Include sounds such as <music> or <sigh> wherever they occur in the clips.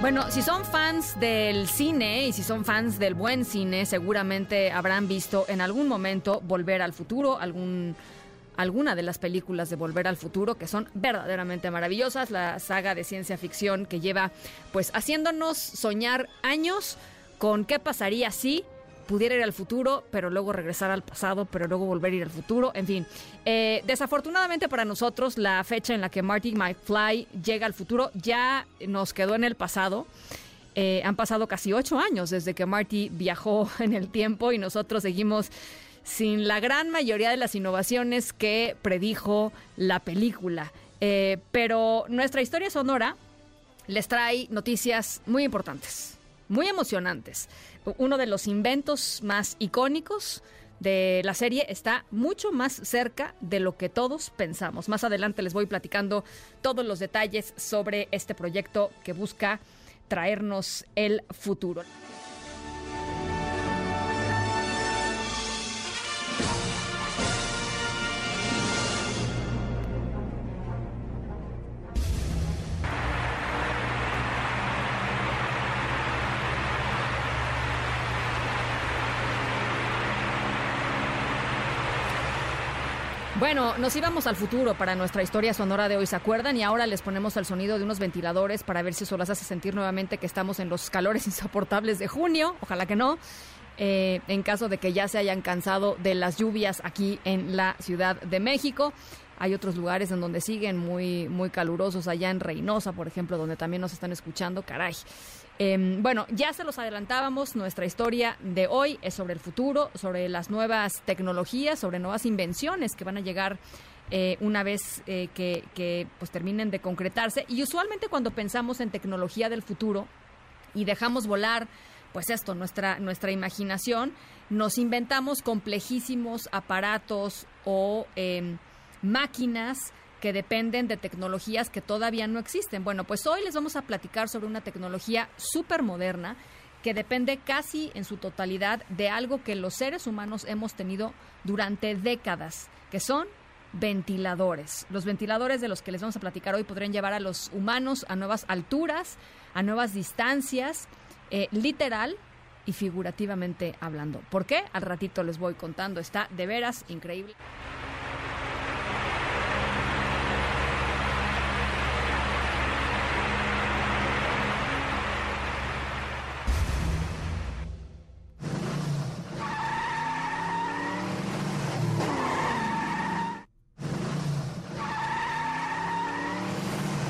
Bueno, si son fans del cine y si son fans del buen cine, seguramente habrán visto en algún momento Volver al Futuro, algún alguna de las películas de Volver al Futuro que son verdaderamente maravillosas, la saga de ciencia ficción que lleva pues haciéndonos soñar años con qué pasaría si pudiera ir al futuro, pero luego regresar al pasado, pero luego volver a ir al futuro, en fin. Eh, desafortunadamente para nosotros, la fecha en la que Marty McFly llega al futuro ya nos quedó en el pasado. Eh, han pasado casi ocho años desde que Marty viajó <laughs> en el tiempo y nosotros seguimos sin la gran mayoría de las innovaciones que predijo la película. Eh, pero nuestra historia sonora les trae noticias muy importantes, muy emocionantes uno de los inventos más icónicos de la serie está mucho más cerca de lo que todos pensamos. Más adelante les voy platicando todos los detalles sobre este proyecto que busca traernos el futuro. Bueno, nos íbamos al futuro para nuestra historia sonora de hoy, ¿se acuerdan? Y ahora les ponemos el sonido de unos ventiladores para ver si eso las hace sentir nuevamente que estamos en los calores <laughs> insoportables de junio. Ojalá que no. Eh, en caso de que ya se hayan cansado de las lluvias aquí en la Ciudad de México. Hay otros lugares en donde siguen muy, muy calurosos, allá en Reynosa, por ejemplo, donde también nos están escuchando. Caray. Em, bueno, ya se los adelantábamos, nuestra historia de hoy es sobre el futuro, sobre las nuevas tecnologías, sobre nuevas invenciones que van a llegar eh, una vez eh, que, pues, terminen de concretarse. Y usualmente cuando pensamos en tecnología del futuro y dejamos volar pues esto, nuestra, nuestra imaginación, nos inventamos complejísimos aparatos o em, máquinas que dependen de tecnologías que todavía no existen. Bueno, pues hoy les vamos a platicar sobre una tecnología súper moderna que depende casi en su totalidad de algo que los seres humanos hemos tenido durante décadas, que son ventiladores. Los ventiladores de los que les vamos a platicar hoy podrían llevar a los humanos a nuevas alturas, a nuevas distancias, eh, literal y figurativamente hablando. ¿Por qué? Al ratito les voy contando. Está de veras increíble.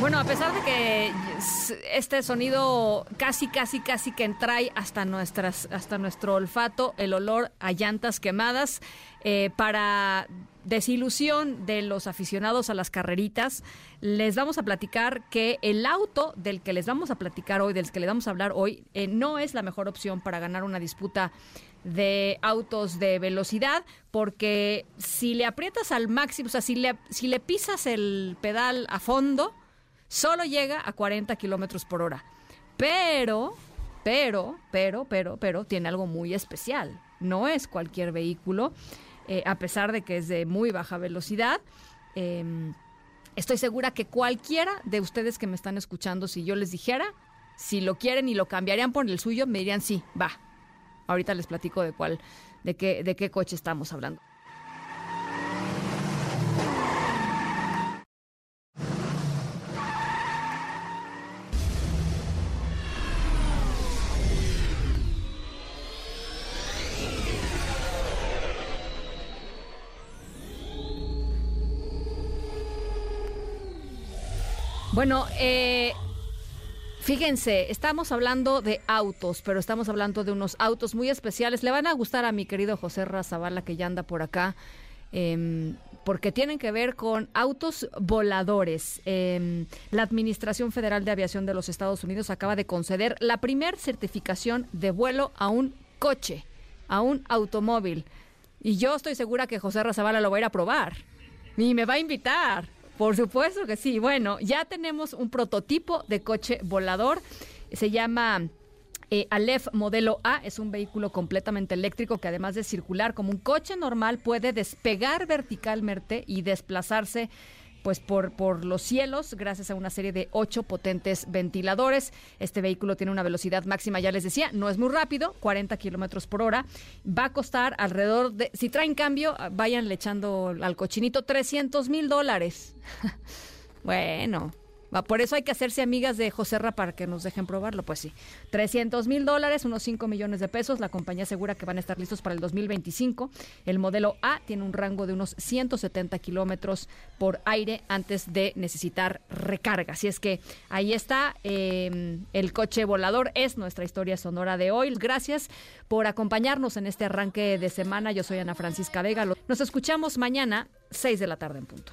Bueno, a pesar de que este sonido casi, casi, casi que entrae hasta nuestras, hasta nuestro olfato, el olor a llantas quemadas, eh, para desilusión de los aficionados a las carreritas, les vamos a platicar que el auto del que les vamos a platicar hoy, del que les vamos a hablar hoy, eh, no es la mejor opción para ganar una disputa de autos de velocidad, porque si le aprietas al máximo, o sea, si le, si le pisas el pedal a fondo, solo llega a 40 kilómetros por hora. Pero, pero, pero, pero, pero, tiene algo muy especial. No es cualquier vehículo, eh, a pesar de que es de muy baja velocidad. Em, estoy segura que cualquiera de ustedes que me están escuchando, si yo les dijera, si lo quieren y lo cambiarían por el suyo, me dirían sí, va. Ahorita les platico de cuál, de qué, de qué coche estamos hablando. Bueno, eh, fíjense, estamos hablando de autos, pero estamos hablando de unos autos muy especiales. Le van a gustar a mi querido José Razabala, que ya anda por acá. Em, porque tienen que ver con autos voladores. Em, la Administración Federal de Aviación de los Estados Unidos acaba de conceder la primer certificación de vuelo a un coche a un automóvil. Y yo estoy segura que José Razabala lo va a ir a probar. Y me va a invitar. Por supuesto que sí. Bueno, ya tenemos un prototipo de coche volador. Se llama eh, Aleph modelo A es un vehículo completamente eléctrico que además de circular como un coche normal puede despegar verticalmente y desplazarse pues por, por los cielos gracias a una serie de ocho potentes ventiladores. Este vehículo tiene una velocidad máxima, ya les decía, no es muy rápido, 40 kilómetros por hora. Va a costar alrededor de, si traen cambio, vayan echando al cochinito 300 mil dólares. <laughs> bueno, por eso hay que hacerse amigas de José Ra para que nos dejen probarlo. Pues sí, 300 mil dólares, unos 5 millones de pesos. La compañía asegura que van a estar listos para el 2025. El modelo A tiene un rango de unos 170 kilómetros por aire antes de necesitar recarga. Así es que ahí está. Em, el coche volador es nuestra historia sonora de hoy. Gracias por acompañarnos en este arranque de semana. Yo soy Ana Francisca Vega. Nos escuchamos mañana, 6 de la tarde en punto.